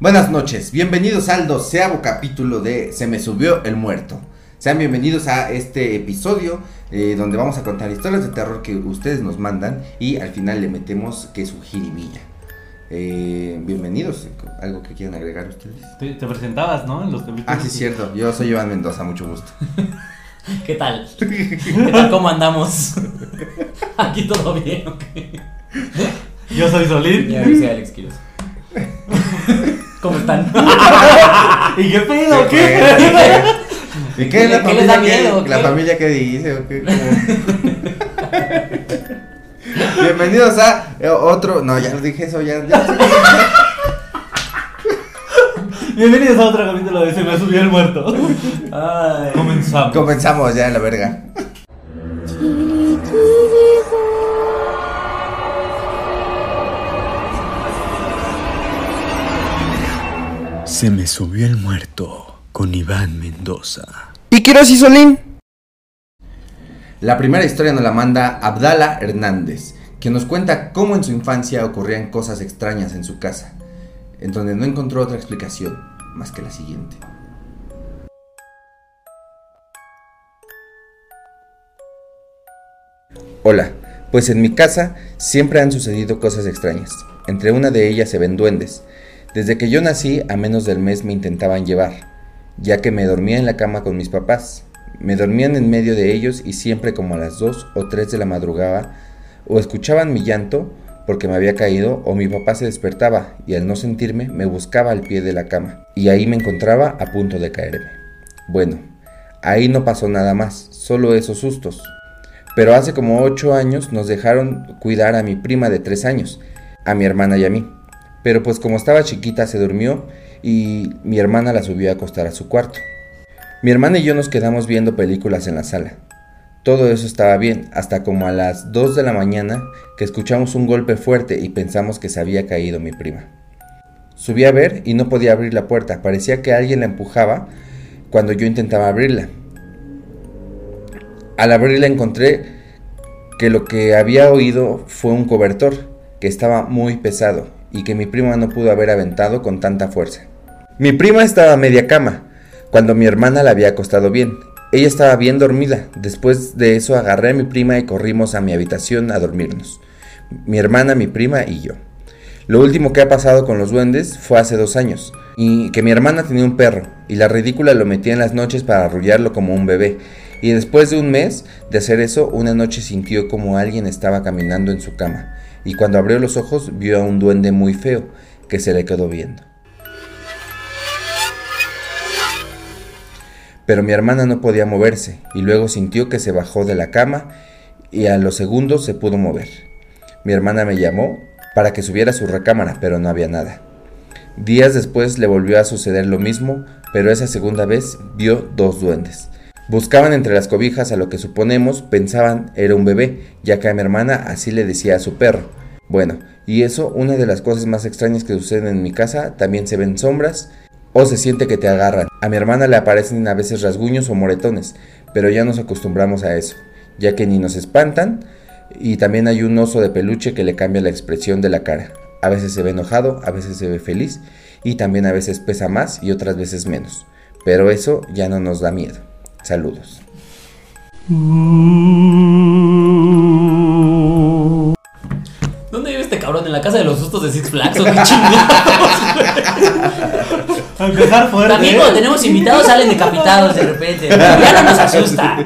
Buenas noches, bienvenidos al doceavo capítulo de Se me subió el muerto. Sean bienvenidos a este episodio eh, donde vamos a contar historias de terror que ustedes nos mandan y al final le metemos que su jiribilla. Eh, bienvenidos, algo que quieran agregar ustedes. Te, te presentabas, ¿no? En los capítulos. Ah, sí, es cierto, yo soy Iván Mendoza, mucho gusto. ¿Qué tal? ¿Qué tal? ¿Cómo andamos? Aquí todo bien, ¿ok? Yo soy Solín. Y ver si Alex Quiroz. ¿Cómo están? ¿Y qué pedo? ¿Qué ¿Qué? fue? ¿Y qué, la ¿Qué les da familia miedo, que, la qué? familia que dice o qué? Bienvenidos a eh, otro, no, ya lo dije eso, ya, Bienvenidos a otro capítulo de Se me subió el muerto. Ay. Comenzamos. Comenzamos ya la verga. Se me subió el muerto con Iván Mendoza. ¿Y Quiroz y Solín? La primera historia nos la manda Abdala Hernández, que nos cuenta cómo en su infancia ocurrían cosas extrañas en su casa, en donde no encontró otra explicación más que la siguiente. Hola, pues en mi casa siempre han sucedido cosas extrañas. Entre una de ellas se ven duendes. Desde que yo nací, a menos del mes me intentaban llevar, ya que me dormía en la cama con mis papás. Me dormían en medio de ellos y siempre como a las 2 o 3 de la madrugada, o escuchaban mi llanto porque me había caído, o mi papá se despertaba y al no sentirme me buscaba al pie de la cama, y ahí me encontraba a punto de caerme. Bueno, ahí no pasó nada más, solo esos sustos. Pero hace como 8 años nos dejaron cuidar a mi prima de 3 años, a mi hermana y a mí. Pero pues como estaba chiquita se durmió y mi hermana la subió a acostar a su cuarto. Mi hermana y yo nos quedamos viendo películas en la sala. Todo eso estaba bien, hasta como a las 2 de la mañana que escuchamos un golpe fuerte y pensamos que se había caído mi prima. Subí a ver y no podía abrir la puerta, parecía que alguien la empujaba cuando yo intentaba abrirla. Al abrirla encontré que lo que había oído fue un cobertor que estaba muy pesado y que mi prima no pudo haber aventado con tanta fuerza. Mi prima estaba a media cama, cuando mi hermana la había acostado bien. Ella estaba bien dormida. Después de eso agarré a mi prima y corrimos a mi habitación a dormirnos. Mi hermana, mi prima y yo. Lo último que ha pasado con los duendes fue hace dos años, y que mi hermana tenía un perro, y la ridícula lo metía en las noches para arrullarlo como un bebé, y después de un mes de hacer eso, una noche sintió como alguien estaba caminando en su cama, y cuando abrió los ojos vio a un duende muy feo que se le quedó viendo. Pero mi hermana no podía moverse, y luego sintió que se bajó de la cama, y a los segundos se pudo mover. Mi hermana me llamó para que subiera a su recámara, pero no había nada. Días después le volvió a suceder lo mismo, pero esa segunda vez vio dos duendes. Buscaban entre las cobijas a lo que suponemos pensaban era un bebé, ya que a mi hermana así le decía a su perro. Bueno, y eso, una de las cosas más extrañas que suceden en mi casa, también se ven sombras o se siente que te agarran. A mi hermana le aparecen a veces rasguños o moretones, pero ya nos acostumbramos a eso, ya que ni nos espantan y también hay un oso de peluche que le cambia la expresión de la cara. A veces se ve enojado, a veces se ve feliz y también a veces pesa más y otras veces menos. Pero eso ya no nos da miedo. Saludos. ¿Dónde vive este cabrón? ¿En la casa de los sustos de Six Flags o qué chingados? A empezar fuerte. También cuando tenemos invitados salen decapitados de repente. Ya no nos asusta.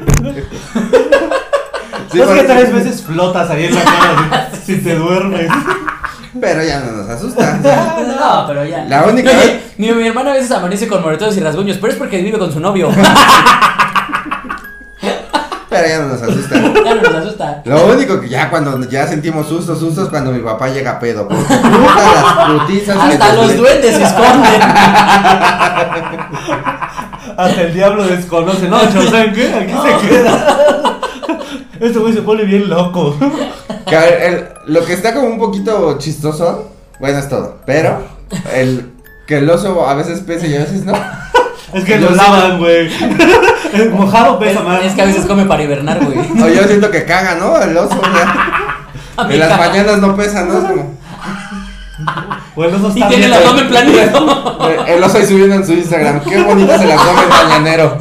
Sí, es que tres veces flotas ahí en la cama si, si te duermes. Pero ya no nos asusta. No, pero ya. La única No, vez- Mi, mi hermana a veces amanece con moretones y rasguños, pero es porque vive con su novio. Pero ya no nos asusta. Ya no nos asusta. Lo único que ya cuando ya sentimos sustos, sustos cuando mi papá llega a pedo. Porque puta las putizas que Hasta los duendes se esconden. Hasta el diablo desconoce. No, chao, ¿saben qué? Aquí se queda. Este güey se pone bien loco. Que, a ver, el- lo que está como un poquito chistoso, bueno es todo, pero el que el oso a veces pesa y a veces no. Es que lo lavan, güey. El mojado pesa Es, más. es que a veces come para hibernar, güey. O yo siento que caga, ¿no? El oso, mí En las caga. mañanas no pesa, ¿no? Es como- O el oso Y está tiene la bien- fama en planito. Eh, El oso ahí subiendo en su Instagram. Qué bonito se la come el mañanero.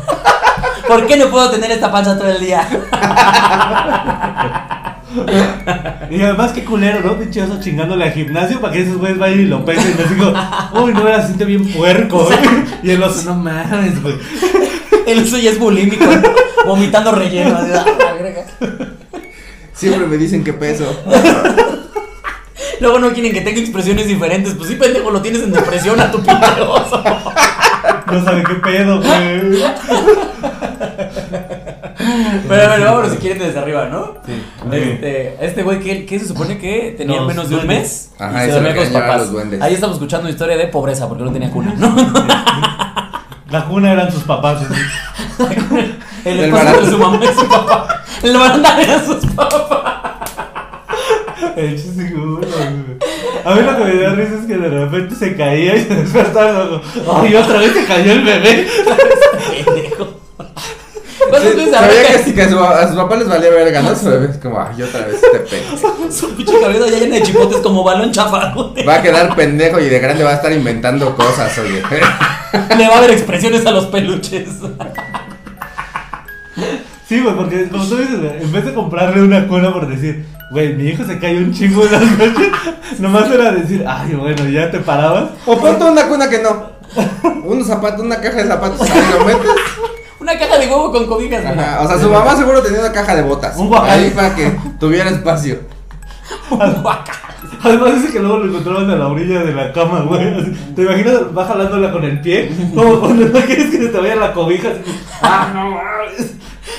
¿Por qué no puedo tener esta panza todo el día? Y además, qué culero, ¿no? Pinche oso chingándole al gimnasio para que esos güeyes vayan y lo pesen. Y les digo, uy, no, era siente bien puerco. Y el oso, no mames, güey. El oso ya es bulímico, ¿no? vomitando relleno. así, ah. Siempre me dicen qué peso. Luego no quieren que tenga expresiones diferentes. Pues sí, pendejo, lo tienes en depresión a tu pinche oso. No sabe qué pedo, güey. Pero a ver, vámonos si quieren desde arriba, ¿no? Sí. Este, este güey, ¿qué, qué se supone que tenía Los menos de un mes? Ajá, y y se dormía con sus papás. los duendes. Ahí estamos escuchando una historia de pobreza porque no tenía cuna, ¿no? La cuna eran sus papás. así. El esposo de su mamá y su papá. El barandal eran sus papás. El chiste. A mí lo que me da risa es que de repente se caía y se despertaba. Ay, otra vez se cayó el bebé. Pendejo. ¿Cuántas Sí, veces sabía habrá que, a, su, a sus papás les valía verga, ¿no? Su bebé es como, ay, otra vez este pendejo. su pinche cabeza ya llena de chipotes como balón chafa, güey? Va a quedar pendejo y de grande va a estar inventando cosas, oye. Le va a dar expresiones a los peluches. Sí, güey, porque como tú dices, en vez de comprarle una cuna por decir, güey, mi hijo se cayó un chingo en las noches, nomás era decir, ay, bueno, ya te parabas. O ponte una cuna que no. Unos zapatos, una caja de zapatos, ahí lo metes. Una caja de huevo con cobijas, güey. Ajá, O sea, su mamá seguro tenía una caja de botas. Un guacal. Ahí para que tuviera espacio. Un guacal. Además dice que luego lo encontraban a la orilla de la cama, güey. así, ¿Te imaginas? Va jalándola con el pie, como cuando no quieres que se te vaya la cobija. Así, ah, no mames.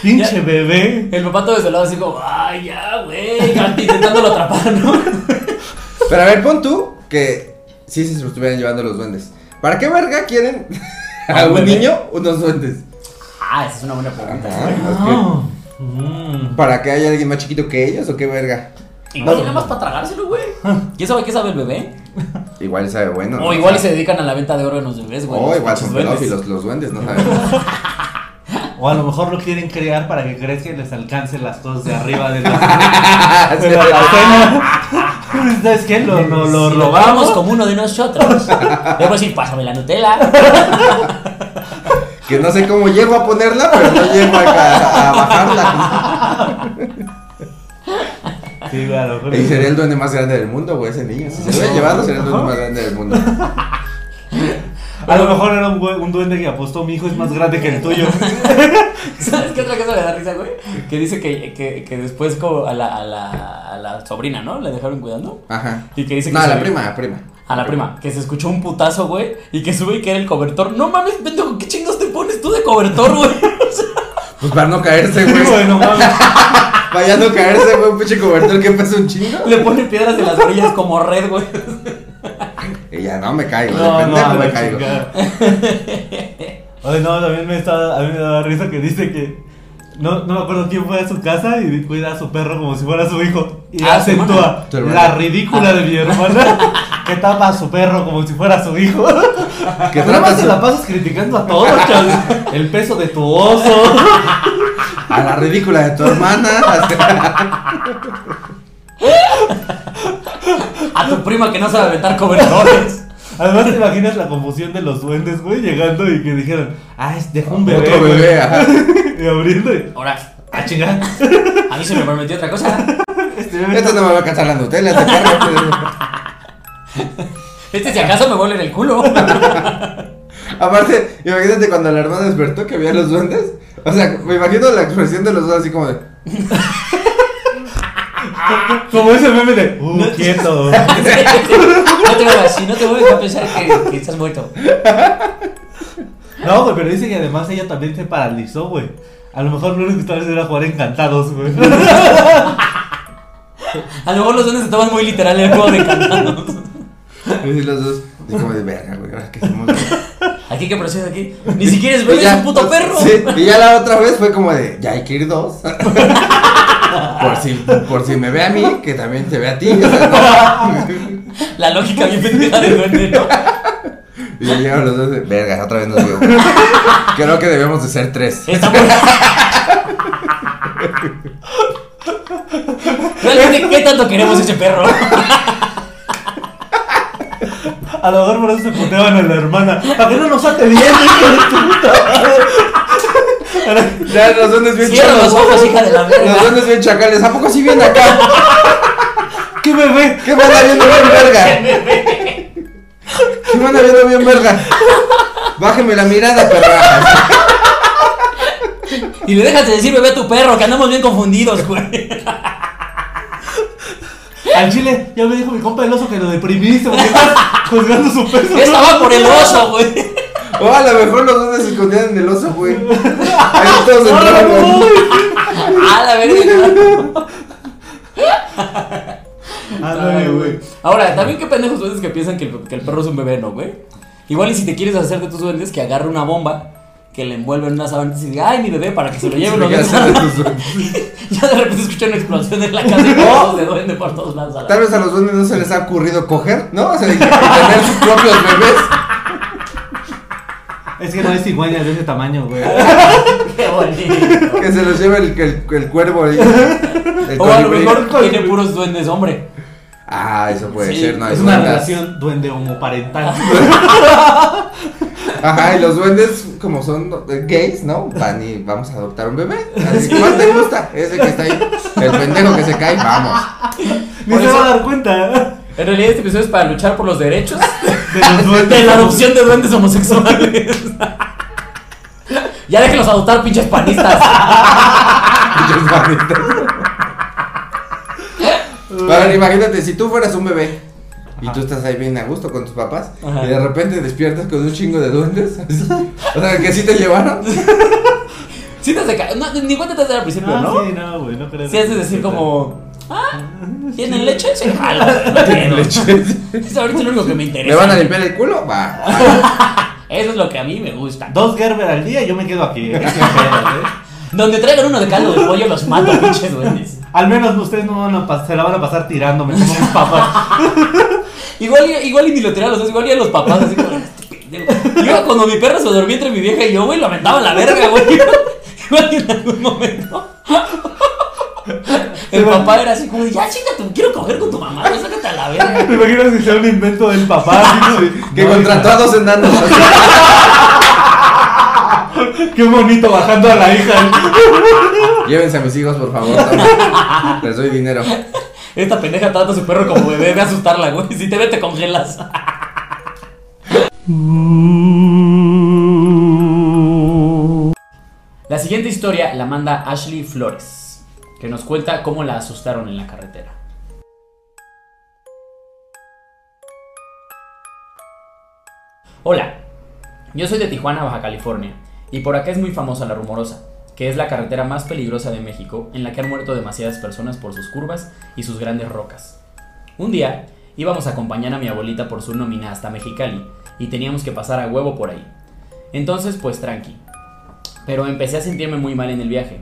Pinche Ya. bebé. El papá todo desde el lado así como, ay, ya, güey, ya, intentándolo atrapar, ¿no? Pero a ver, pon tú que sí se lo estuvieran llevando los duendes. ¿Para qué verga quieren a ¿A un un bebé? niño unos duendes? Ah, esa es una buena pregunta. Ajá. Ah. Mm. ¿Para que haya alguien más chiquito que ellos o qué verga? Igual nada más para tragárselo, güey. ¿Quién sabe qué sabe el bebé? Igual sabe bueno. O ¿no? igual se dedican a la venta de órganos de bebés, güey. O igual son duendes. pedófilos los duendes, no sabemos. O a lo mejor lo quieren crear para que crezca y les alcance las cosas de arriba de la, de la alacena. ¿Sabes qué? Lo, lo, lo robamos. como uno de nosotros. A decir, pásame la Nutella. Que no sé cómo llego a ponerla, pero no llego a, a bajarla. Sí, güey, a lo mejor. Y sería el duende más grande del mundo, güey, ese niño. Si se lo hubiera llevado, sería el duende más grande del mundo. A lo mejor era un, duende que apostó mi hijo es más grande que el tuyo. ¿Sabes qué otra cosa me da risa, güey? Que dice que, que, que después como a la, a, la, a la sobrina, ¿no? La dejaron cuidando. Ajá. Y que dice que No, se- la prima, la prima. A la prima, que se escuchó un putazo, güey, y que sube y que era el cobertor. No mames, pendejo, ¿qué chingos te pones tú de cobertor, güey? O sea, Pues para no caerse, güey. güey, no mames. Vaya a no caerse, güey, un pinche cobertor que pesa un chingo. le pone piedras de las orillas como red, güey. Y ya no me caigo, No, de no, pendejo me caigo. Ay, no, también me está, a mí me da risa que dice que no, no me acuerdo quién fue a su casa y cuida a su perro como si fuera su hijo. Y Ah, acentúa hermana. Tu hermana. la ridícula de mi hermana que tapa a su perro como si fuera su hijo. Que Nada más la pasas criticando a todos, chavos. El peso de tu oso. a la ridícula de tu hermana. A tu prima que no sabe aventar cobertores. Además, te imaginas la confusión de los duendes, güey, llegando y que dijeron, ah, es dejó un bebé. Otro güey". bebé, ajá. Y abriendo y, Ahora, ah, chingada. a mí se me prometió otra cosa. Este bebé Esto está- no me va a cansar la Nutella, este perro. Este si acaso me vuelve en el culo. Aparte, imagínate cuando la hermana despertó que había los duendes. O sea, me imagino la expresión de los dos así como de. Como ese meme de, uh, quieto. No te muevas, si no te mueves va a pensar que, que estás muerto. No, güey, pero dice que además ella también se paralizó, güey. A lo mejor lo único que estaba haciendo era jugar encantados, güey. A lo mejor los duendes se toman muy literal el juego de encantados. Y los dos. Así como de verga, güey, ahora que hacemos. Aquí que procede aquí. Ni siquiera es bebé, es un puto perro. Sí, y ya la otra vez fue como de, ya hay que ir dos. por, si, por si me ve a mí, que también te ve a ti. o sea, no. La lógica bien pendeja del duende, ¿no? Y llegaron los dos de, verga, otra vez nos vio. Creo que debemos de ser tres. Realmente, ¿qué tanto queremos ese perro? A lo mejor por eso se puteaban a la hermana. ¿Para que no nos bien, hijo de puta madre? Ya los duendes bien Cierra los chacales. ojos, hija de la Los verga. duendes bien chacales. ¿A poco sí viene acá? ¿Qué bebé? ¿Qué me anda viendo bien verga? ¿Qué me anda viendo bien verga? Bájeme la mirada, perra. Y le dejas de decir bebé a tu perro, que andamos bien confundidos, güey. Al chile, ya me dijo mi compa el oso que lo deprimiste porque estás juzgando su peso. Estaba por el oso, güey. O a lo mejor los duendes se escondían en el oso, güey. Ahí todos entraron. A la verga. Ándale, güey. Ahora, también qué pendejos duendes que piensan que el, que el perro es un bebé, ¿no, güey? Igual y si te quieres hacer de tus duendes, que agarre una bomba, que le envuelve en una sábana y diga, ay, mi bebé, para que se lo lleven los Ya de repente escucha una explosión en la casa y todos de duende por todos lados. Tal vez a los duendes no se les ha ocurrido coger, ¿no? O sea, tener sus propios bebés. Es que no hay cigüeñas de ese tamaño, güey. Qué bonito. Que se los lleve el, el, el cuervo. ahí. El O a lo mejor tiene puros duendes, hombre. Ah, eso puede Sí, ser, ¿no? Es una relación duende homoparental. Ajá, y los duendes, como son gays, ¿no? Van y vamos a adoptar un bebé. Así, ¿Cuál te gusta? Ese que está ahí. El pendejo que se cae, vamos. Ni se va a dar cuenta En realidad este episodio es para luchar por los derechos de los duendes. de la adopción de duendes homosexuales. ya déjenlos adoptar, pinches panistas. Pinches manitas. Ahora, imagínate, si tú fueras un bebé y tú estás ahí bien a gusto con tus papás Ajá. y de repente despiertas con un chingo de duendes. O sea, que sí te llevaron. Sí te no, ni cuenta te das al principio, Ah, ¿no? sí, no, güey, no creo. Sí, es decir como, ah, ¿tienen leche? Sí, jalo. No tienen leche. Es ahorita lo único que me interesa. ¿Me van a limpiar el culo? Va. Eso es lo que a mí me gusta. Dos Gerber al día y yo me quedo aquí. ¿eh? Donde traigan uno de caldo de pollo los mato, pinches duendes. Al menos ustedes no van a pas- se la van a pasar tirándome como mis papás. Igual, y- igual y ni lo tiraron los dos, igual y a los papás así como, "Este pendejo". Yo cuando mi perro se dormía entre mi vieja y yo, güey, lo aventaba a la verga, güey. Igual y en algún momento. El papá era así como, ya chinga, tú quiero coger con tu mamá, güey, sácate a la verga. ¿Te imaginas si sea un invento del papá? así Que No, contrató a dos enanos. Qué bonito bajando a la hija. Llévense a mis hijos, por favor. toma. Les doy dinero. Esta pendeja trata a su perro como bebé, ve a asustarla, güey. Si te ve, te congelas. La siguiente historia la manda Ashley Flores, que nos cuenta cómo la asustaron en la carretera. Hola, yo soy de Tijuana, Baja California, y por acá es muy famosa la Rumorosa, que es la carretera más peligrosa de México en la que han muerto demasiadas personas por sus curvas y sus grandes rocas. Un día íbamos a acompañar a mi abuelita por su nómina hasta Mexicali y teníamos que pasar a huevo por ahí. Entonces pues tranqui. Pero empecé a sentirme muy mal en el viaje.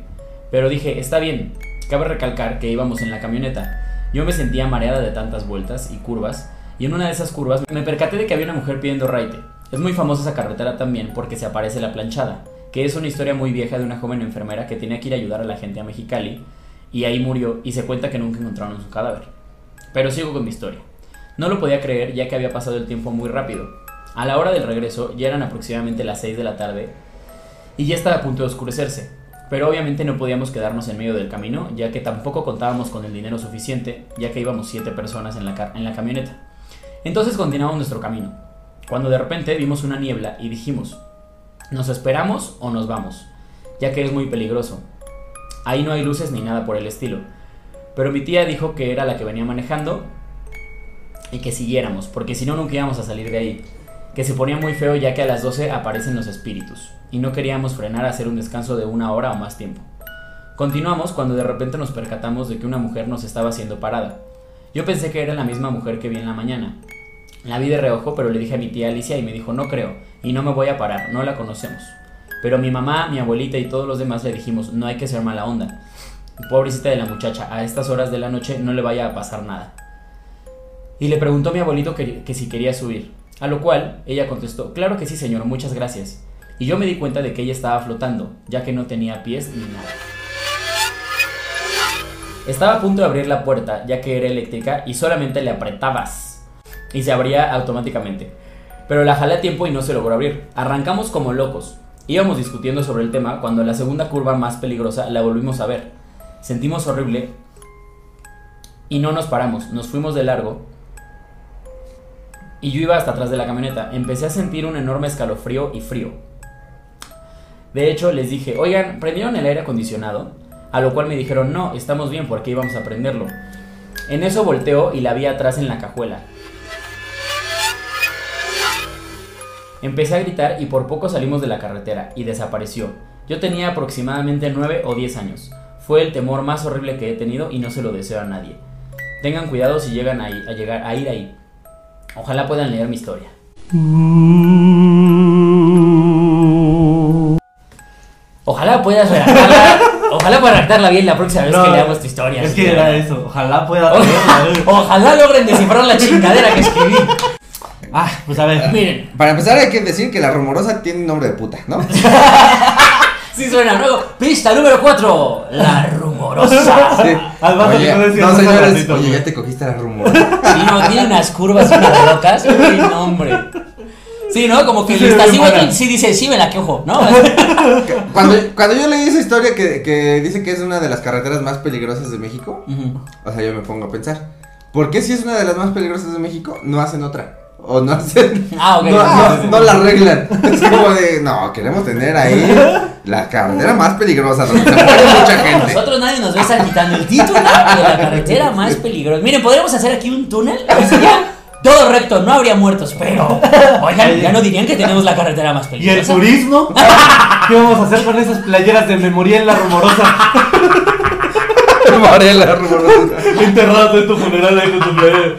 Pero dije, está bien. Cabe recalcar que íbamos en la camioneta. Yo me sentía mareada de tantas vueltas y curvas, y en una de esas curvas me percaté de que había una mujer pidiendo raite. Es muy famosa esa carretera también porque se aparece la planchada, que es una historia muy vieja de una joven enfermera que tenía que ir a ayudar a la gente a Mexicali, y ahí murió y se cuenta que nunca encontraron su cadáver. Pero sigo con mi historia. No lo podía creer ya que había pasado el tiempo muy rápido. A la hora del regreso ya eran aproximadamente las 6 de la tarde y ya estaba a punto de oscurecerse. Pero obviamente no podíamos quedarnos en medio del camino, ya que tampoco contábamos con el dinero suficiente, ya que íbamos 7 personas en la, en la camioneta. Entonces continuamos nuestro camino, cuando de repente vimos una niebla y dijimos, ¿nos esperamos o nos vamos? Ya que es muy peligroso. Ahí no hay luces ni nada por el estilo. Pero mi tía dijo que era la que venía manejando y que siguiéramos, porque si no nunca íbamos a salir de ahí. Que se ponía muy feo ya que a las 12 aparecen los espíritus, y no queríamos frenar a hacer un descanso de una hora o más tiempo. Continuamos cuando de repente nos percatamos de que una mujer nos estaba haciendo parada. Yo pensé que era la misma mujer que vi en la mañana. La vi de reojo, pero le dije a mi tía Alicia y me dijo, no creo, y no me voy a parar, no la conocemos. Pero mi mamá, mi abuelita y todos los demás le dijimos, no hay que ser mala onda. Pobrecita de la muchacha, a estas horas de la noche no le vaya a pasar nada. Y le preguntó a mi abuelito que, que si quería subir. A lo cual ella contestó, claro que sí señor, muchas gracias. Y yo me di cuenta de que ella estaba flotando, ya que no tenía pies ni nada. Estaba a punto de abrir la puerta, ya que era eléctrica y solamente le apretabas. y se abría automáticamente. Pero la jalé a tiempo y no se logró abrir. Arrancamos como locos. Íbamos discutiendo sobre el tema cuando la segunda curva más peligrosa la volvimos a ver. Sentimos horrible y no nos paramos, nos fuimos de largo. Y yo iba hasta atrás de la camioneta. Empecé a sentir un enorme escalofrío y frío. De hecho, les dije, oigan, ¿prendieron el aire acondicionado? A lo cual me dijeron, no, estamos bien porque íbamos a prenderlo. En eso volteo y la vi atrás en la cajuela. Empecé a gritar y por poco salimos de la carretera y desapareció. Yo tenía aproximadamente 9 o 10 años. Fue el temor más horrible que he tenido y no se lo deseo a nadie. Tengan cuidado si llegan a, a llegar a ir ahí. Ojalá puedan leer mi historia. Ojalá puedas redactarla. Ojalá puedas redactarla bien la próxima vez No, que leamos tu historia. Es que era eso. Ojalá pueda. Ojalá, ojalá logren descifrar la chingadera que escribí. Ah, pues a ver. Miren, Para empezar hay que decir que la rumorosa tiene nombre de puta, ¿no? sí suena luego. Pista número 4. La rumorosa. Sí. Al vato Oye, que no señores, ratito, oye, ya te cogiste la rumorosa. Sí, no, tiene unas curvas y unas rocas. Uy, no, hombre. Sí, ¿no? Como que Sí, el sí, estacivo buena. sí dice, sí me la quejo, ¿no? Cuando, cuando yo leí esa historia que, que dice que es una de las carreteras más peligrosas de México, o sea, yo me pongo a pensar, ¿por qué si es una de las más peligrosas de México no hacen otra? O no hacen, Ah, ok. no, Ah, no, no la arreglan. Es como de, no, queremos tener ahí la carretera más peligrosa donde se muere mucha gente. Nosotros nadie nos estar quitando el título de la carretera más peligrosa. Miren, podríamos hacer aquí un túnel que sería todo recto, no habría muertos, pero oigan, ya no dirían que tenemos la carretera más ¿Y el peligrosa. turismo? ¿Qué vamos a hacer con esas playeras de memoria en la rumorosa? La rumorosa. Enterrado en tu funeral ahí con tu playera.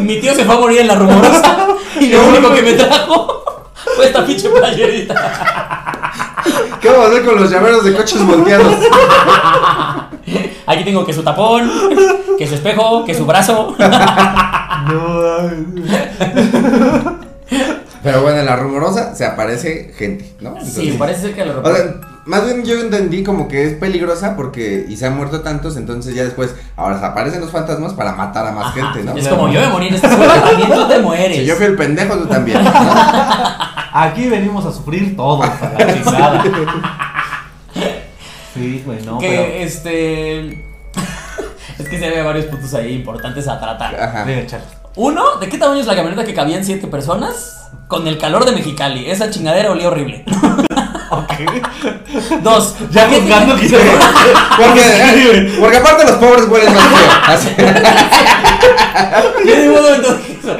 Mi tío se fue a morir en la rumorosa y lo único que me trajo fue esta pinche playerita. ¿Qué vamos a hacer con los llaveros de coches volteados? Aquí tengo que su tapón, que su espejo, que su brazo. No, Pero bueno, en la rumorosa se aparece gente, ¿no? Sí, Entonces- parece ser que lo O sea, más bien yo entendí como que es peligrosa porque y se han muerto tantos, entonces ya después ahora se aparecen los fantasmas para matar a más Ajá, gente, ¿no? Es como yo me morí en este suelo, también tú te mueres. Si yo fui el pendejo, tú también. ¿no? Aquí venimos a sufrir todos, a la chingada. Sí, güey, no, que pero. este. es que se ve varios puntos ahí importantes a tratar. Ajá. Venga. Uno, ¿de qué tamaño es la camioneta que cabían siete personas? Con el calor de Mexicali. Esa chingadera olía horrible. Dos, Ya ¿por qué juzgando que se Porque, porque aparte los pobres huelen más feo.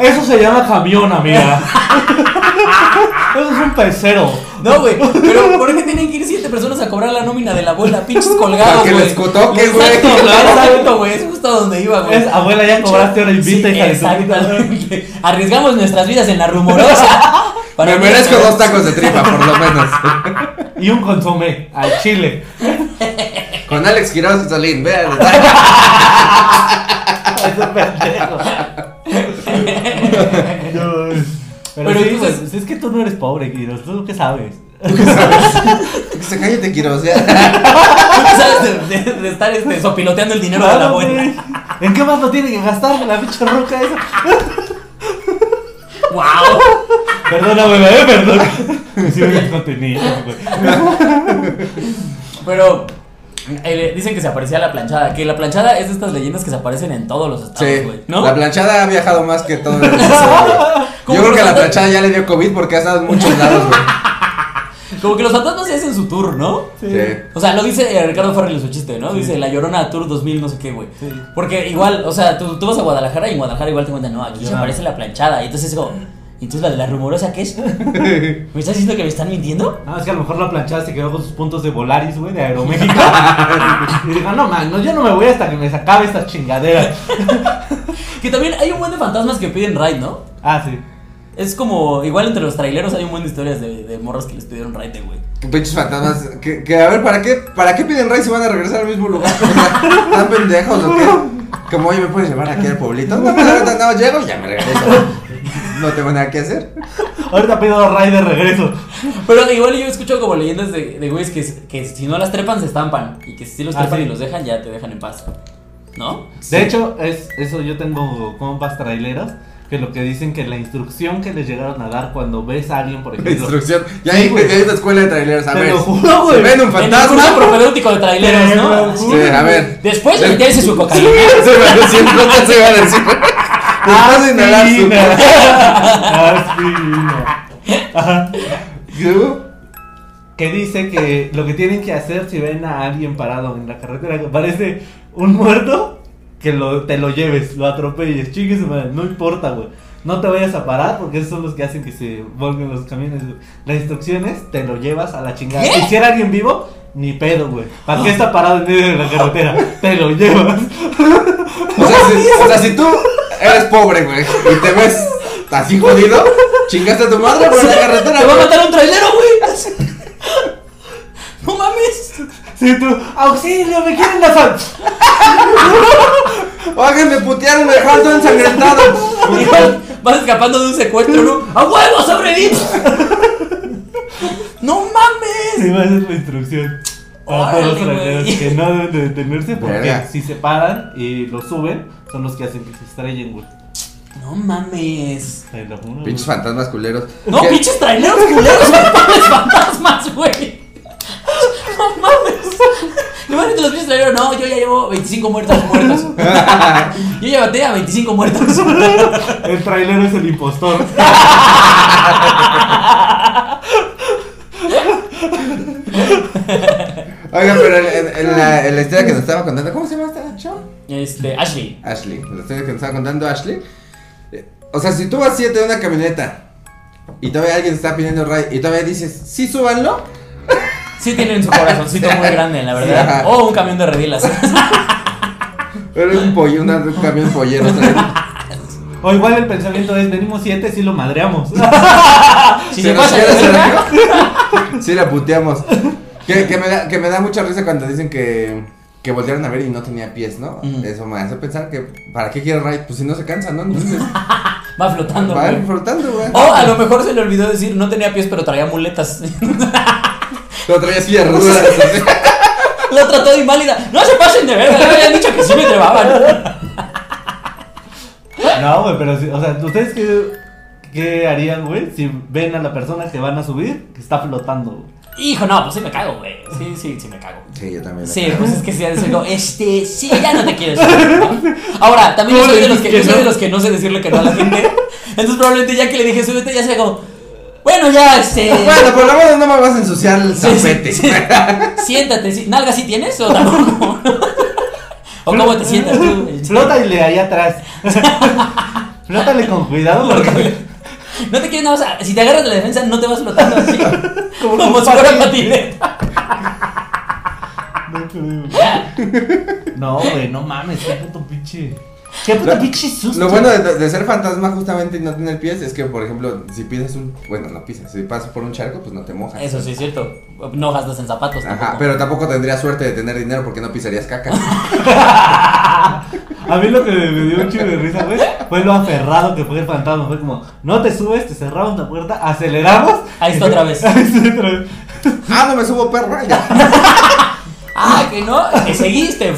Eso. Se llama camión, amiga. Eso es un pecero. No, güey, pero ¿por qué tienen que ir siete personas a cobrar la nómina de la abuela? Pinches colgados, que les cotoque, güey. Exacto, exacto, güey. Es justo a donde iba, güey. Es, abuela, ya cobraste, ahora invita, Sí, hija de tu puta. exactamente. Arriesgamos nuestras vidas en la rumorosa. Me mí, merezco dos tacos de tripa, por lo menos. Y un consomé al chile. Con Alex Quiroz y Solín, vean. Pero, Pero sí, entonces- pues, es que tú no eres pobre, Kiros. ¿Tú qué sabes? Se cállate, Quiroz. ¿Tú sabes de, de- de estar este, sopiloteando el dinero de la abuela? güey. ¿En qué más lo tiene que gastar la pinche roca esa? ¡Wow! Perdón, abuela, eh, perdón. Sí, me contenido, güey. Pero eh, dicen que se aparecía la planchada. Que la planchada es de estas leyendas que se aparecen en todos los estados, Sí, güey. ¿No? la planchada ha viajado más que todo el mundo. Yo creo que a la planchada ya le dio COVID porque ha estado en muchos lados, güey. Como que los fantasmas se hacen su tour, ¿no? Sí. O sea, lo dice eh, Ricardo Farrell en su chiste, ¿no? Dice La Llorona Tour 2000, no sé qué, güey. Sí. Porque igual, o sea, tú, tú vas a Guadalajara y en Guadalajara igual te cuentan, no, aquí se aparece la planchada. Y entonces es como, ¿y entonces la de la rumorosa qué es? ¿Me estás diciendo que me están mintiendo? No, es que a lo mejor la planchada se quedó con sus puntos de Volaris, güey, de Aeroméxico. y dijo, no, man, no, yo no me voy hasta que me se acabe esta chingadera. Que también hay un buen de fantasmas que piden ride, ¿no? Ah, sí. Es como, igual entre los traileros hay un buen de historias de, de morros que les pidieron ride, güey. Pinches fantasmas. Que, que, a ver, ¿para qué, ¿para qué piden rey si van a regresar al mismo lugar? O sea, ¿Están pendejos o qué? Como, oye, ¿me puedes llevar aquí al pueblito? No, pues ahorita no, llego y ya me regreso. No tengo nada que hacer. Ahorita pido Ray de regreso. Pero igual yo escucho como leyendas de, de güeyes que, que si no las trepan se estampan. Y que si los Ah, trepan sí. y los dejan, ya te dejan en paz. ¿no? De hecho, es, eso yo tengo compas traileros que lo que dicen que la instrucción que les llegaron a dar cuando ves a alguien, por La ejemplo. instrucción. Ya Sí, hay, güey. hay una escuela de traileros. A ver. lo juro, Se ven un En el curso fantasma. propedéutico de traileros, ¿no? Sí, a ver. Después de meterse su cocaína. Se iba a decir, no te se iba a decir. Después de inhalar su. Aspirina. Ajá. ¿Qué? Que dice que lo que tienen que hacer si ven a alguien parado en la carretera que parece un muerto, que lo, te lo lleves, lo atropelles, chingue su madre, no importa, güey. No te vayas a parar porque esos son los que hacen que se volquen los camiones. güey. La instrucción es, te lo llevas a la chingada. ¿Qué? Y si era alguien vivo, ni pedo, güey. ¿Para qué está parado en medio de la carretera? te lo llevas. O sea, si, o sea, si tú eres pobre, güey, y te ves así jodido, chingaste a tu madre por la carretera. Te va a matar un trailero, güey. No mames. Si tú, auxilio, me quieren asaltar. Oigan, me putearon, me dejaron todo ensangrentado. Vas escapando de un secuestro, ¿no? ¡A huevo, sobrevive! ¡No mames! Sí, esa es la instrucción. Todos los güey. que no deben de detenerse porque Verga. si se paran y lo suben, son los que hacen que se estrellen, güey. No mames. Te lo juro, Pinches güey. fantasmas culeros. No, ¿Qué? pinches traileros culeros, son pobres fantasmas, güey. No mames. Imagínate los pinches traileros, no, yo ya llevo 25 muertos muertos. Yo ya maté a 25 muertos. El trailero es el impostor. Oigan, pero en, en- en la, en la historia que nos estaba contando, ¿cómo se llama esta chava? Este, Ashley. Ashley. La historia que nos estaba contando Ashley. eh, O sea, si tú vas siete de una camioneta y todavía alguien está pidiendo ride y todavía dices, sí, súbanlo. Sí tienen su corazoncito muy grande, la Sí, verdad. O un camión de redilas. Pero un pollo, una- un camión pollero. ¿sabes? O igual el pensamiento es, venimos siete si lo madreamos. Si Se se nos pasa quiere hacer verga. algo, Sí, la puteamos. Que, que me da, que me da mucha risa cuando dicen que, que voltearon a ver y no tenía pies, ¿no? Ujú. Eso me hace pensar que, ¿para qué quiere ride? Pues si no se cansa, ¿no? Entonces, Va flotando, va güey. flotando, güey. O a lo mejor se le olvidó decir, no tenía pies, pero traía muletas. Lo traía así de rudas. Lo trató de inválida. No se pasen de verga, ya habían dicho que sí me trebaban. No, güey, pero sí, o sea, ¿ustedes qué, qué harían, güey? Si ven a la persona que van a subir que está flotando, güey. Hijo, no, pues sí me cago, güey. Sí, sí, sí me cago. Sí, yo también. Sí, pues es que sí, es como, este, sí, ya no te quiero subir, ¿no? Ahora, también yo ¿Cómo soy, de los que, yo soy de no? los que no sé decirle que no a la gente. Entonces probablemente ya que le dije súbete, ya sea como, bueno, ya, este... Bueno, por lo menos no me vas a ensuciar el Sí, sí, zapete. sí. Siéntate, sí. ¿nalga sí tienes o tampoco? ¿O cómo te sientas tú? Flótale ahí atrás. Flótale con cuidado porque No te quieres nada más, si te agarras de la defensa no te vas flotando así, como, como si fuera patineta. No, güey, no mames, qué puto pinche. Qué puto Lo- pinche susto. Lo bueno de, de ser fantasma justamente y no tener pies es que, por ejemplo, si pisas un... Bueno, no pisas. Si pasas por un charco, pues no te mojas. Eso sí es cierto. No gastas en zapatos. Ajá, tampoco. pero tampoco tendrías suerte de tener dinero porque no pisarías caca. A mí lo que me dio un chido de risa, güey, fue lo aferrado que fue el fantasma. Fue como, no te subes, te cerramos la puerta, aceleramos. Ahí está otra vez. Ahí está otra vez. ah, no me subo perra. Ya. Ah, que no, que seguiste.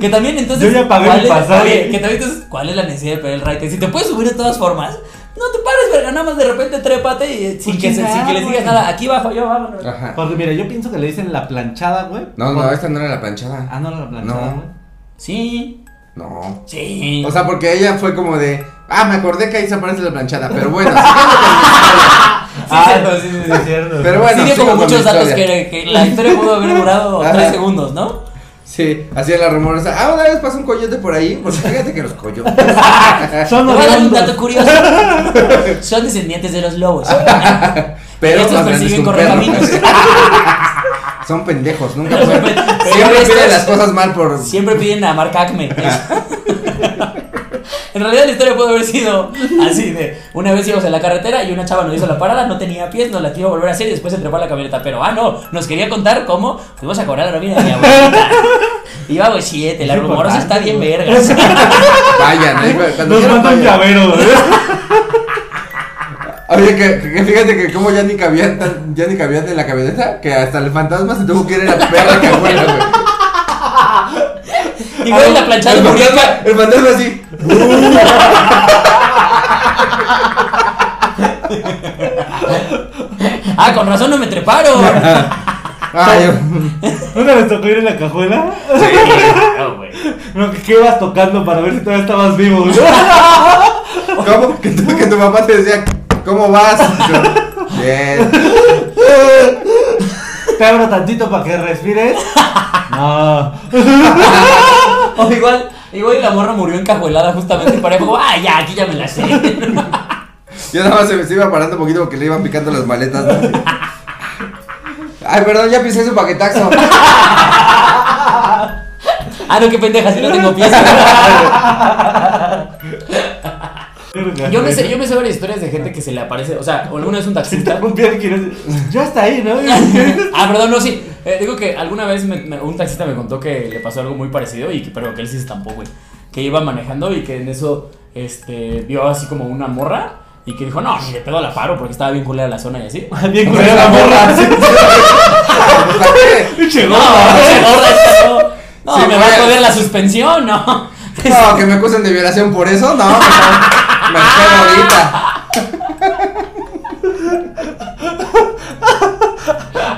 Que también entonces. Yo ya pagué ¿cuál mi es- pasaje. oye, que también entonces, ¿cuál es la necesidad de pedir el ride? Si te puedes subir de todas formas, no te pares, verga, nada más de repente trépate y sin, que, se- sin que les digas nada. Aquí bajo yo, vámonos. Ajá. Porque mira, yo pienso que le dicen la planchada, güey. No, no, esta no era la planchada. Ah, no era la planchada, No. güey. Sí, No. sí. O sea, porque ella fue como de, ah, me acordé que ahí se aparece la planchada, pero bueno, Ah, no, sí, sí, sí, es cierto. Pero bueno, sigo como muchos datos que, que la historia pudo haber durado Ajá. tres segundos, ¿no? Sí, hacía la rumorosa. Ah, una vez pasó un coyote por ahí, porque fíjate que los coyotes. Son un dato curioso. Son descendientes de los lobos. Pero Estos persiguen correcaminos. Son pendejos, nunca Siempre piden las cosas mal por. Siempre piden a Mark Acme. En realidad la historia pudo haber sido así de una vez íbamos en la carretera y una chava nos hizo la parada, no tenía pies, nos la quiso volver a hacer y después se trepó a la camioneta. Pero ah no, nos quería contar cómo fuimos a cobrar la nómina de mi abuelita. Íbamos siete, la rumorosa está bien vergas. Vayan, ahí, cuando Nos quieran vayan. llavero, güey. Oye, que, que fíjate que como ya ni cabían tan, ya ni cabían en la camioneta, que hasta el fantasma se tuvo que ir a la perra que abuela, güey. Y güey, la planchada el fantasma, el fantasma así. Ah, con razón no me treparon. Ay, ¿Nunca les tocó ir en la cajuela? No, güey. No, que qué ibas tocando para ver si todavía estabas vivo. ¿Cómo? Que tu, que tu papá te decía, ¿cómo vas? Yo, Bien. Te abro tantito para que respires. No. O igual, igual la morra murió encajuelada justamente y para como, ah, ya, aquí ya me la sé. Yo nada más se me iba parando un poquito porque le iban picando las maletas. ¿no? Ay, perdón, ya pisé su paquetaxo. Ah, no, qué pendeja, si no tengo pies. Yo me, sé, yo me sé varias historias de gente que se le aparece, o sea, alguna vez un taxista. Ya está ahí, ¿no? Ah, perdón, no, sí. Eh, digo que alguna vez me- me- un taxista me contó que le pasó algo muy parecido y que, pero que él sí se estampó, güey. Que iba manejando y que en eso este, vio así como una morra y que dijo, no, ni de pedo la paro porque estaba bien culera la zona y así. Bien culera la morra. Pinche No, gorda. me va a joder la suspensión, no. No, que me acusen de violación por eso, no. Espero ahorita.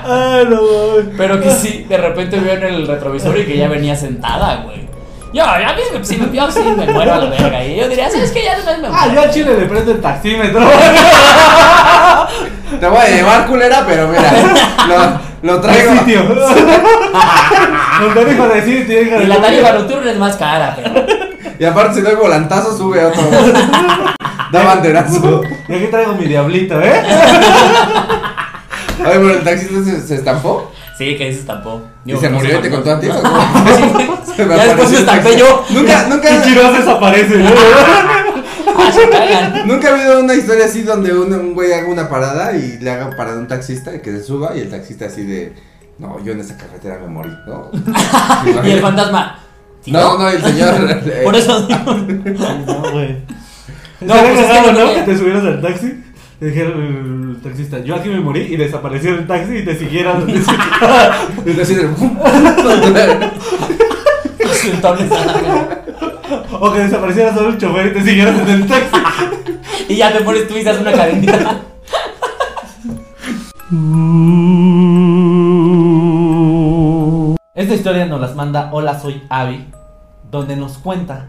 Ay, no, mames. Pero que sí, de repente veo en el retrovisor y que ya venía sentada, güey. Yo, ya mí si me vio así, me muero a la verga. Y yo diría, ¿sabes qué? Ya no me Ah, muero. yo a Chile le prendo el taxímetro. Te voy a llevar, culera, pero mira, lo, lo traigo. Sitio. Lo dijo de sitio, Y la tarifa nocturna es más cara, pero. Y aparte, si doy volantazo, sube otro. Da banderazo. Y aquí traigo mi diablito, ¿eh? Oye, pero el taxista se, se estampó. Sí, que ahí se estampó. ¿Y se murió y te contó a ti? ¿o No. cómo? Sí, güey. Se me Ya después apareció me el estampé taxi. yo. Nunca, nunca, Y Quiroz desaparece, ¿no? Ah, se cagan. nunca ha habido una historia así donde un, un güey haga una parada y le haga parada a un taxista y que se suba y el taxista así de. No, yo en esa carretera me morí, ¿no? Y el fantasma. ¿Sí, No, no, el señor. Por eso digo. No, güey. No, No, pues es que ¿no? no- Que te subieras al taxi. Te dijera el taxista, yo aquí me morí y desapareció el taxi y te siguieran. y la verga. o que desapareciera solo el chofer y te siguieras en el taxi. Y ya te pones tú y haces una cadenita. Esta historia nos las manda Hola soy Avi, donde nos cuenta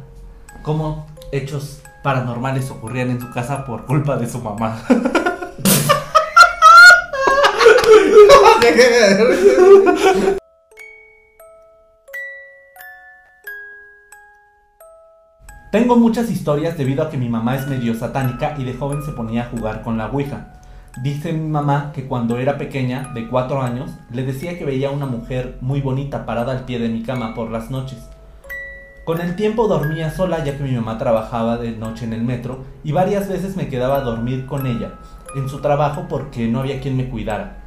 cómo hechos paranormales ocurrían en su casa por culpa de su mamá. Tengo muchas historias debido a que mi mamá es medio satánica y de joven se ponía a jugar con la Ouija. Dice mi mamá que cuando era pequeña, de 4 años, le decía que veía una mujer muy bonita parada al pie de mi cama por las noches. Con el tiempo dormía sola ya que mi mamá trabajaba de noche en el metro y varias veces me quedaba a dormir con ella en su trabajo porque no había quien me cuidara.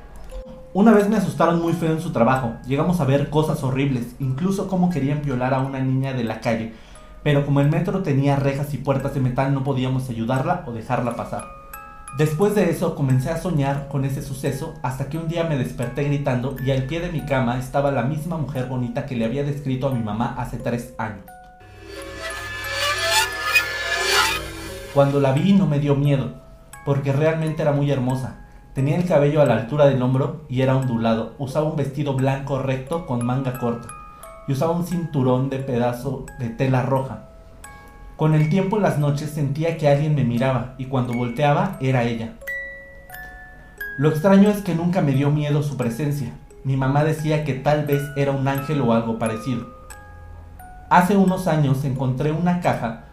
Una vez me asustaron muy feo en su trabajo, llegamos a ver cosas horribles, incluso cómo querían violar a una niña de la calle, pero como el metro tenía rejas y puertas de metal no podíamos ayudarla o dejarla pasar. Después de eso comencé a soñar con ese suceso hasta que un día me desperté gritando y al pie de mi cama estaba la misma mujer bonita que le había descrito a mi mamá hace tres años. Cuando la vi no me dio miedo, porque realmente era muy hermosa. Tenía el cabello a la altura del hombro y era ondulado. Usaba un vestido blanco recto con manga corta y usaba un cinturón de pedazo de tela roja. Con el tiempo las noches sentía que alguien me miraba y cuando volteaba era ella. Lo extraño es que nunca me dio miedo su presencia. Mi mamá decía que tal vez era un ángel o algo parecido. Hace unos años encontré una caja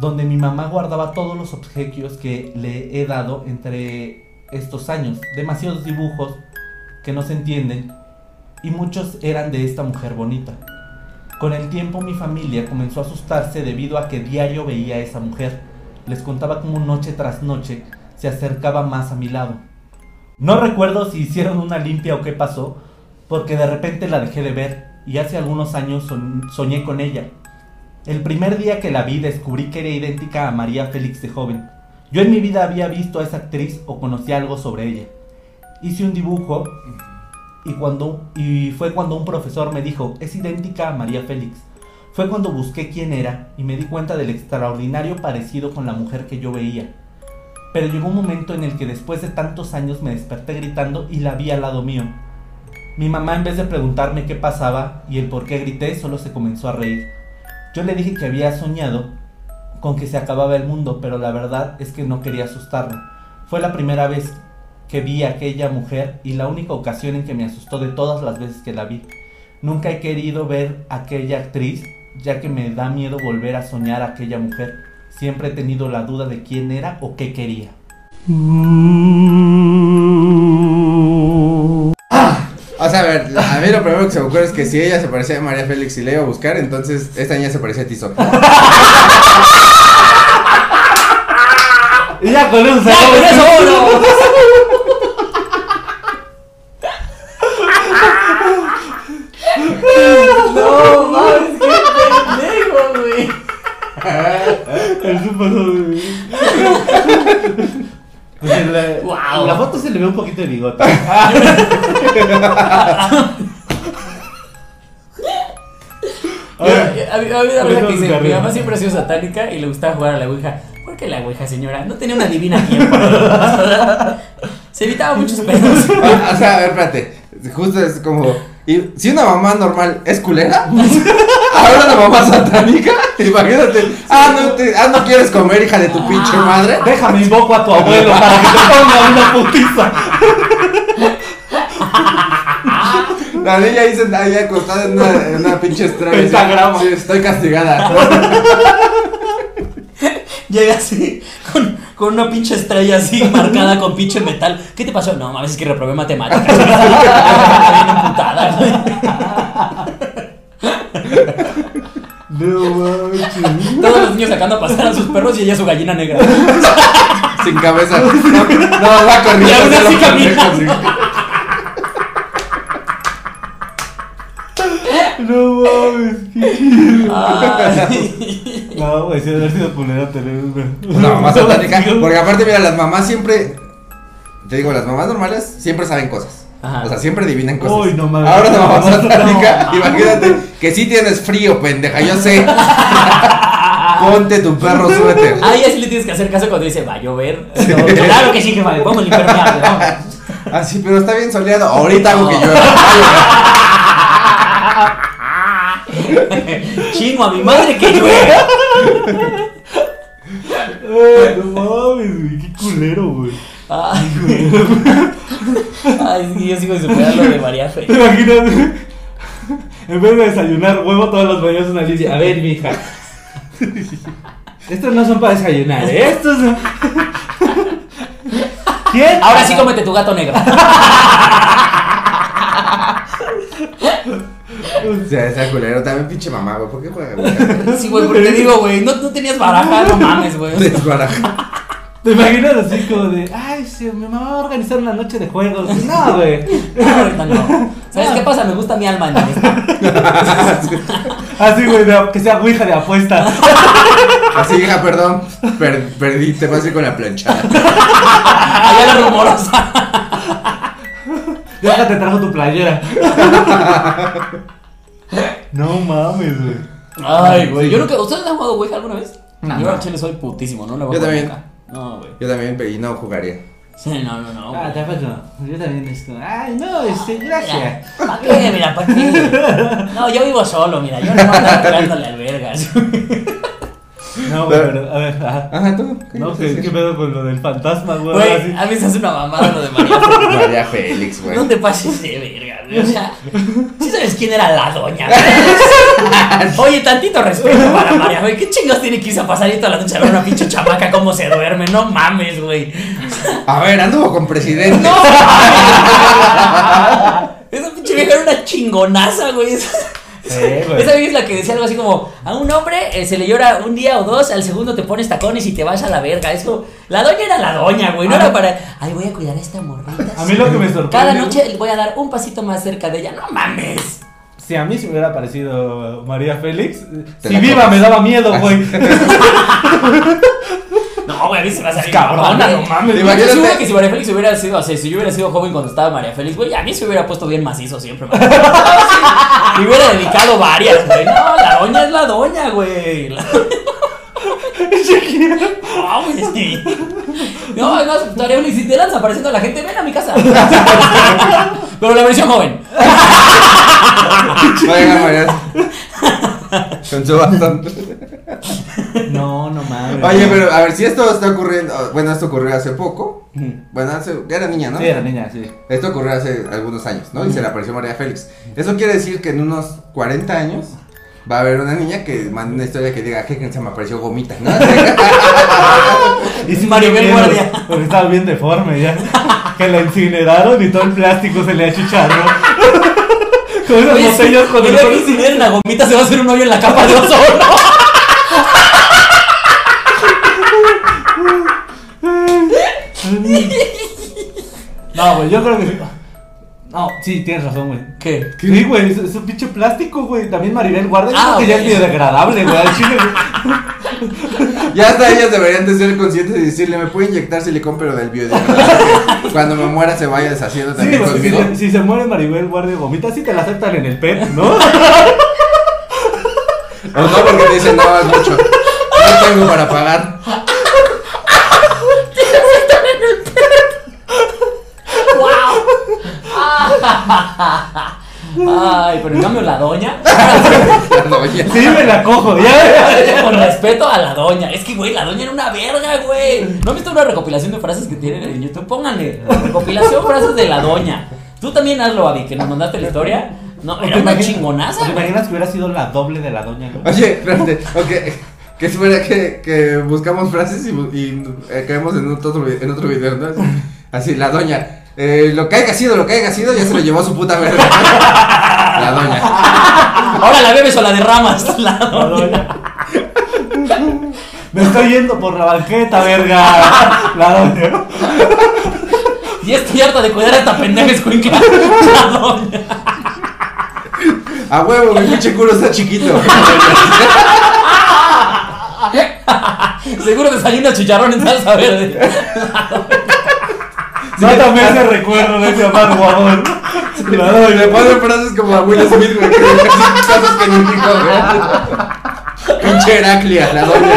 donde mi mamá guardaba todos los obsequios que le he dado entre estos años. Demasiados dibujos que no se entienden y muchos eran de esta mujer bonita. Con el tiempo mi familia comenzó a asustarse debido a que diario veía a esa mujer. Les contaba cómo noche tras noche se acercaba más a mi lado. No recuerdo si hicieron una limpia o qué pasó, porque de repente la dejé de ver y hace algunos años soñé con ella. El primer día que la vi descubrí que era idéntica a María Félix de joven. Yo en mi vida había visto a esa actriz o conocía algo sobre ella. Hice un dibujo y, cuando, y fue cuando un profesor me dijo, es idéntica a María Félix. Fue cuando busqué quién era y me di cuenta del extraordinario parecido con la mujer que yo veía. Pero llegó un momento en el que después de tantos años me desperté gritando y la vi al lado mío. Mi mamá en vez de preguntarme qué pasaba y el por qué grité, solo se comenzó a reír. Yo le dije que había soñado con que se acababa el mundo, pero la verdad es que no quería asustarla. Fue la primera vez que vi a aquella mujer y la única ocasión en que me asustó de todas las veces que la vi. Nunca he querido ver a aquella actriz, ya que me da miedo volver a soñar a aquella mujer. Siempre he tenido la duda de quién era o qué quería. O sea, a ver, a mí lo primero que se me ocurre es que si ella se parecía a María Félix y la iba a buscar, entonces esta niña se parecía a Tizoc. Y ya con eso ¡Ya, con eso, vámonos! No mames, qué pendejo, güey. El super sobre- Pues en la, Foto se le ve un poquito de bigote. A mí a mí que dice, mi mamá siempre ha sido satánica y le gustaba jugar a la ouija. ¿Por qué la ouija, señora? No tenía una divina tiempo. Se evitaba muchos pedos. o sea, a ver, espérate. Justo es como. y si una mamá normal es culera, ahora una mamá satánica, imagínate. Ah, no, te, ah, no quieres comer, hija de tu pinche madre. déjame invoco a tu abuelo para que te ponga una putiza. La niña ahí sentada ahí acostada en una, en una pinche estrella. Pentagrama. Sí, estoy castigada. Llega así, con, con una pinche estrella así marcada con pinche metal. ¿Qué te pasó? No, mames, es que reprobé matemáticas. Bien emputada. No manches. Todos los niños sacando a pasar a sus perros y ella su gallina negra. Sin cabeza. No, no va corriendo. Y aún así camina. No mames. Ay. No, güey, si haber sido tener una. Una mamá satánica. Porque aparte, mira, las mamás siempre. Te digo, las mamás normales siempre saben cosas. Ajá. O sea, siempre adivinan cosas. Uy, no mames. Ahora una mamá No, satánica, no. imagínate que sí tienes frío, pendeja, yo sé. Ponte tu perro suéter. A ella sí le tienes que hacer caso cuando dice, va a llover. No, claro que sí, jefa, me pongo el impermeable. vamos. Ah, sí, pero está bien soleado. Ahorita hago que llueva. Chingo a mi madre que llueve. Ay, no mames, güey. Qué culero, güey. Ay, Ay, sí, yo sigo superar lo de María Fe. ¿Te imaginas? En vez de desayunar huevo todos los mañanas una licia. A ver, mija. Estos no son para desayunar, ¿eh? Estos son. ¿Quién? Ahora sí cómete tu gato negro. O sea, esa culero. También pinche mamá, güey. ¿Por qué juega, güey? Sí, güey, porque te digo, güey, no, no tenías baraja, no mames, güey. Desbaraja. ¿Te imaginas así como de, ay, sí, mi mamá va a organizar una noche de juegos? No, güey. No, ahorita no. ¿Sabes qué pasa? Me gusta mi alma en Así, güey, de- que sea ouija de apuesta. Así, hija, perdón. Per- perdí, te ir con la planchada. Allá la rumorosa. Ya te trajo tu playera. No mames, güey. Ay, güey. Yo nunca. ¿Ustedes han jugado Ouija alguna vez? No. Yo al chile soy putísimo, ¿no? Lo voy a Yo también. No, güey. Yo también, pero y no jugaría. Sí, no, no, no. Ah, tampoco. Yo también es como, ay, no, este, gracias. ¿Para qué? Mira, ¿para qué? No, yo vivo solo, mira. Yo no ando pegándole albergas. No, güey, pero, a ver, ajá. Ajá, tú. ¿qué No, ibas a ¿qué, pedo con lo del fantasma, güey? Güey, Así. a mí se hace una mamada lo de María Fe. María Félix, güey. No te pases de verga, güey. O sea, ¿sí sabes quién era la doña? Oye, tantito respeto para María, güey. ¿Qué chingos tiene que irse a pasar toda la noche a ver una pinche chamaca cómo se duerme? No mames, güey. A ver, anduvo con presidente. No mames. Esa pinche vieja era una chingonaza, güey. Sí, güey. Esa vieja es la que decía algo así como: A un hombre eh, se le llora un día o dos, al segundo te pones tacones y te vas a la verga. Es como, la doña era la doña, güey. No Ah. era para, ay, voy a cuidar a esta morrita. A mí lo que me sorprende- Cada noche voy a dar un pasito más cerca de ella. No mames. Si a mí se me hubiera parecido María Félix, Te si viva comes. me daba miedo, güey. No, güey, a mí se me hace Cabrona, cabrona, no mames. Yo Imagínate- seguro que si María Félix hubiera sido así, si yo hubiera sido joven cuando estaba María Félix, güey, a mí se hubiera puesto bien macizo siempre. güey. Me hubiera dedicado varias, güey. No, la doña es la doña, güey. La- No. No, además, María Félix, si te lanza apareciendo a la gente, ven a mi casa. Pero la versión joven. Oiga, María. Con su bastón. No, no mames. Oye, pero a ver, si esto está ocurriendo. Bueno, esto ocurrió hace poco. Bueno, hace, ya era niña, ¿no? Sí, era niña, sí. Esto ocurrió hace algunos años, ¿no? Y se le apareció María Félix. Eso quiere decir que en unos 40 años va a haber una niña que mande una historia que diga, ¿qué se me apareció gomita? ¿no? Y sí, Maribel Guardia. Porque estaba bien deforme ya. Que la incineraron y todo el plástico se le achicharró. Con esas Oye, botellas con el que incineren la gomita se va a hacer un hoyo en la capa de ozono. No, güey, yo creo que sí. No, sí, tienes razón, güey. ¿Qué? Sí, güey, es, es un pinche plástico, güey. También Maribel Guardia, Ah, creo que ya es biodegradable, güey. al chile, güey. ya hasta ellas deberían de ser conscientes y decirle, ¿me puede inyectar silicón pero del biodegradable? Cuando me muera se vaya deshaciendo Sí, también güey, si, conmigo. se- si se muere Maribel Guardia Gomita, sí te la aceptan en el PET, ¿no? O no, porque te dicen, no, es mucho. No tengo para pagar. Ay, pero en cambio la doña. La doña. Sí, me la cojo, ya. Con respeto a la doña. Es que, güey, la doña era una verga, güey. ¿No has visto una recopilación de frases que tienen en YouTube? Pónganle. Recopilación frases de la doña. Tú también hazlo, Avi, que nos mandaste la historia. No, era una imaginas- chingonaza, ¿Te imaginas que hubiera sido la doble de la doña, güey? Oye, espérate, ok. Que fuera que, que buscamos frases y, y eh, caemos en otro, en otro video, ¿no? Así, la doña. Eh, lo que haya sido, lo que haya sido, ya se lo llevó a su puta verga. La doña. Ahora la bebes o la derramas. La La doña. doña. Me estoy yendo por la banqueta, verga. La doña. Y estoy harta de cuidar a esta pendeja escuincla. La doña. A huevo, mi pinche culo está chiquito. Seguro desayuna chicharrón en salsa verde. Mátame ese recuerdo de ese amargo amor. La Le doña. ponen frases como a Will Smith, güey. que Cosas que ni dijo, güey. Pinche Heraclia, la doña.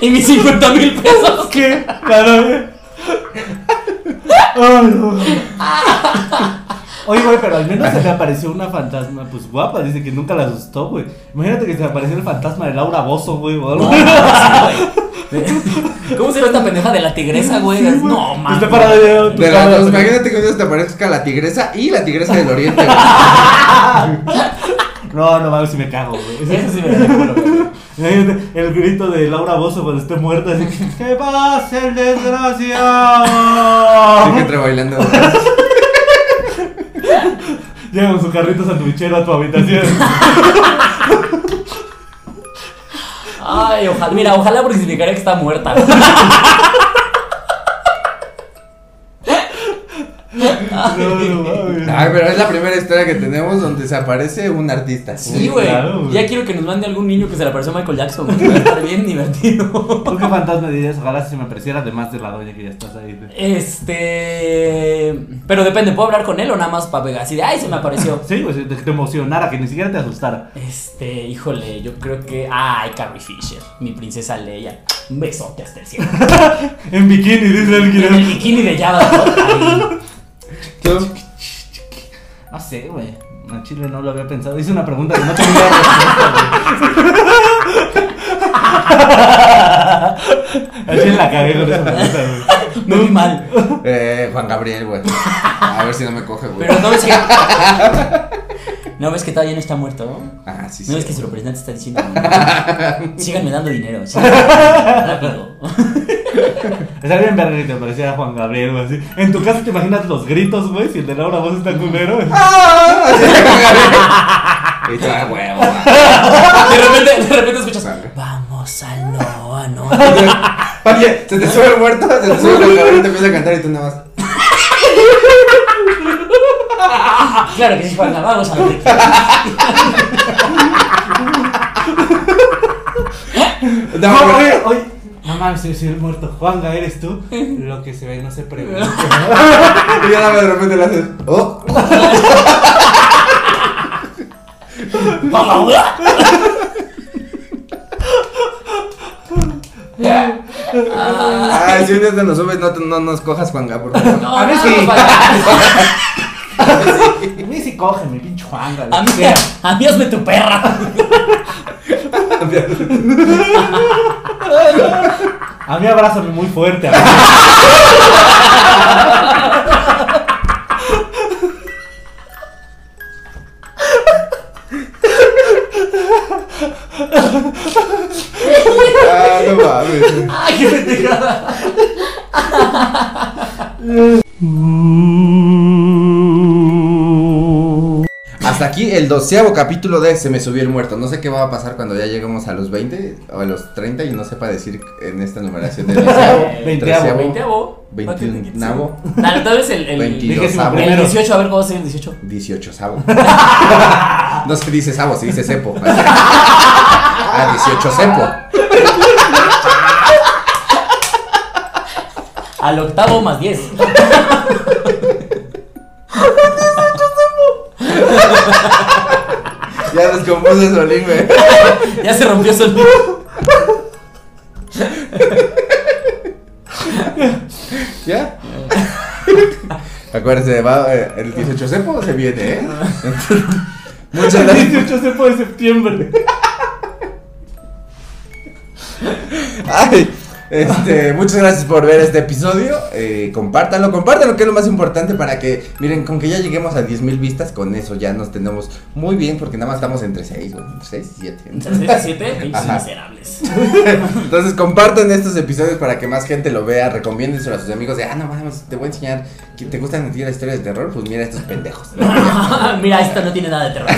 Y mis 50 mil pesos. ¿Qué? La no. Oye, güey, pero al menos se le apareció una fantasma, pues guapa, dice que nunca la asustó, güey. Imagínate que se le apareció el fantasma de Laura Bozo, güey, o algo. No, sí. ¿Cómo se ve esta pendeja de la tigresa, güey? No, mames. Está de De güey. imagínate que un día te aparezca la tigresa y la tigresa del oriente, güey. No, no mames si me cago, güey. Eso sí me el grito de Laura Bozo cuando esté muerta, así ¡Que pase el desgraciado! Sí, que entra bailando. Llega con su carrito sandwichero a tu habitación. Ay, ojalá, mira, ojalá porque significaría que está muerta. No, no mames. Ay, pero es la primera historia que tenemos donde se aparece un artista. Sí, güey. claro, güey. ya quiero que nos mande algún niño que se le apareció a Michael Jackson. güey. Va a estar bien divertido. ¿Tú qué fantasma dirías? Ojalá si se me apareciera además de la doña que ya estás ahí. güey. Este. Pero depende, ¿puedo hablar con él o nada más para pegar? Así de, ay, se me apareció. Sí, güey, de que te emocionara, que ni siquiera te asustara. Este, híjole, yo creo que. Ay, Carrie Fisher, mi princesa Leia. Un besote hasta el cielo. En bikini, dice el En el bikini de Java. ¿no? ¿Tú? No sé, güey. En Chile no lo había pensado. Hice una pregunta que no tenía respuesta, güey. Chile la cagué con esa pregunta, güey. Me vi mal. Eh, Juan Gabriel, güey. A ver si no me coge, güey. Pero no ves que. ¿No ves que todavía no está muerto? Ah, sí, sí. ¿No ves que su representante está diciendo? Síganme dando dinero. síganme rápido. Estaría bien verga que te apareciera Juan Gabriel, güey. Así. En tu casa te imaginas los gritos, güey. Si el de Laura Voz está culero. ¡Ah! Así de Juan Gabriel. Y tú, ah, huevo. ah. De repente, de repente escuchas. Vamos al no, no. Oye, se te sube el muerto, se te sube el Gabriel y te empieza a cantar y tú nada más. Claro que sí, Juan, vamos a ver. No, No, güey. oye. No mames, soy soy el muerto. Juanga, ¿eres tú? Lo que se ve no se pregunta. Y ya de repente le haces. Oh. Ay, si un día te nos subes, no, te- no nos cojas, Juanga, por favor. No, A mí sí. no falta. A mí sí coge, mi pinche Juanga. lo A mí, que sea. a mí hazme tu perra. A mí abrázame muy fuerte. a mí. Ah, no mames. Ay, qué pendejada. Aquí el doceavo capítulo de Se me subió el muerto. No sé qué va a pasar cuando ya lleguemos a los 20 o a los 30 y no sepa decir en esta numeración de doceavo, veintiunavo, Dale, tal vez el, el, el 18, a ver cómo va a ser el 18. 18 savo. No se dice savo, se dice cepo. Ah, 18 cepo. Al octavo más 10. Ya descompuse Solín, güey. Ya se rompió solo. ¿Ya? Acuérdense, va, eh, el 18 cepo se viene, ¿eh? Muchas El gracias. 18 de de septiembre. Ay, este, muchas gracias por ver este episodio. Eh, compártanlo, compártanlo, que es lo más importante para que, miren, con que ya lleguemos a 10 mil vistas, con eso ya nos tenemos muy bien, porque nada más estamos entre 6, 6 y 7. Entre 6 y 7, pinches Ajá. miserables. Entonces compartan estos episodios para que más gente lo vea, recomiéndenselo a sus amigos de, ah, no mames, te voy a enseñar, que ¿te gustan a ti las historias de terror? Pues mira estos pendejos. Mira, esto no tiene nada de terror.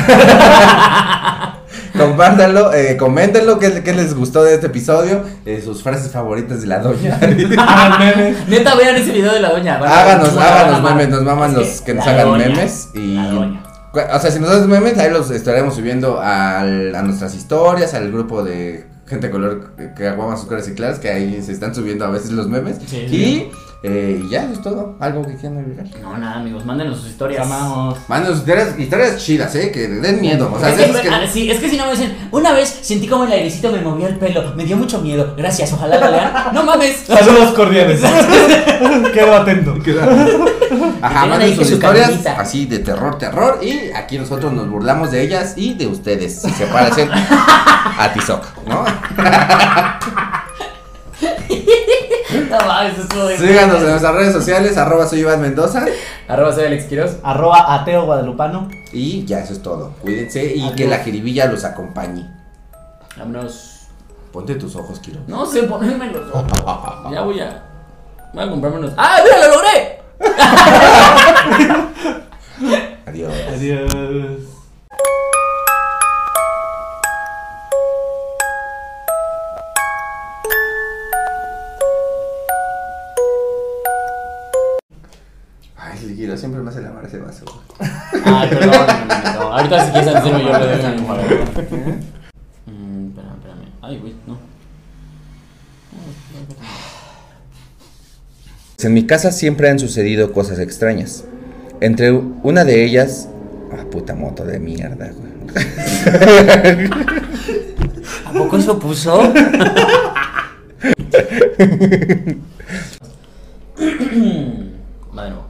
Compártanlo, eh, coméntenlo qué, qué les gustó de este episodio, eh, sus frases favoritas de la doña. Hagan memes. Neta, vean ese video de la doña. háganos, háganos memes, nos maman Es los que nos hagan doña, memes y... La doña. O sea, si nos haces memes, ahí los estaremos subiendo al- a nuestras historias, al grupo de gente de color que- que aguama sus caras y claras, que ahí se están subiendo a veces los memes. Sí, y sí. Eh, ya, eso es todo. Algo que quieran agregar. No, nada, amigos, mándenos sus historias. amamos. Manden sus historias, historias chidas, eh, que den miedo. O sea, es, que, ah, sí, es que si no me dicen, una vez sentí como el airecito me movía el pelo, me dio mucho miedo, gracias, ojalá lo lean. No mames. Saludos cordiales. Quedo atento. Ajá, manden sus historias así de terror, terror. Y aquí nosotros nos burlamos de ellas y de ustedes. Si se parecen a Tizoc, ¿no? No mames, eso estuvo bien. Síganos en nuestras redes sociales, arroba soy Iván Mendoza. Arroba soy Alex Quiroz. Arroba ateo guadalupano. Y ya eso es todo. Cuídense y Adiós. que la jiribilla los acompañe. Vámonos. Ponte tus ojos, Kiro. No sé ponerme los ojos. Ya voy a. Voy a comprarme unos. ¡Ah, mira, lo logré! Adiós. Adiós. Vaso. güey. Ay, perdón, no, no, no. Ahorita si quieres hacerlo yo en el cuadro. Mm, espérame, espérame. Ay, güey, no. En mi casa siempre han sucedido cosas extrañas. Entre una de ellas. Ah, puta moto de mierda, güey. ¿A poco eso puso? Va de nuevo.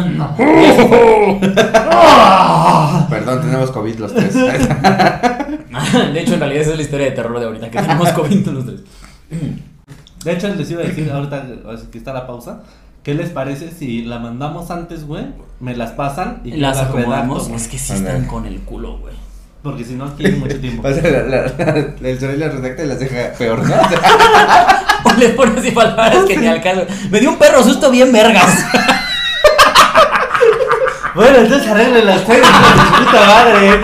Perdón, tenemos COVID los tres. De hecho, en realidad esa es la historia de terror de ahorita, que tenemos COVID los tres. De hecho, les iba a decir ahorita que está la pausa. ¿Qué les parece si la mandamos antes, güey? Me las pasan y Las redacto, acomodamos. Es que sí están con el culo, güey. Porque si no, aquí hay mucho tiempo. O sea, la, la, la- el las redacta y las deja peor, ¿no? O le pones así palabras que ni al caso. Me dio un perro susto bien vergas. Bueno, entonces arreglen las su puta madre.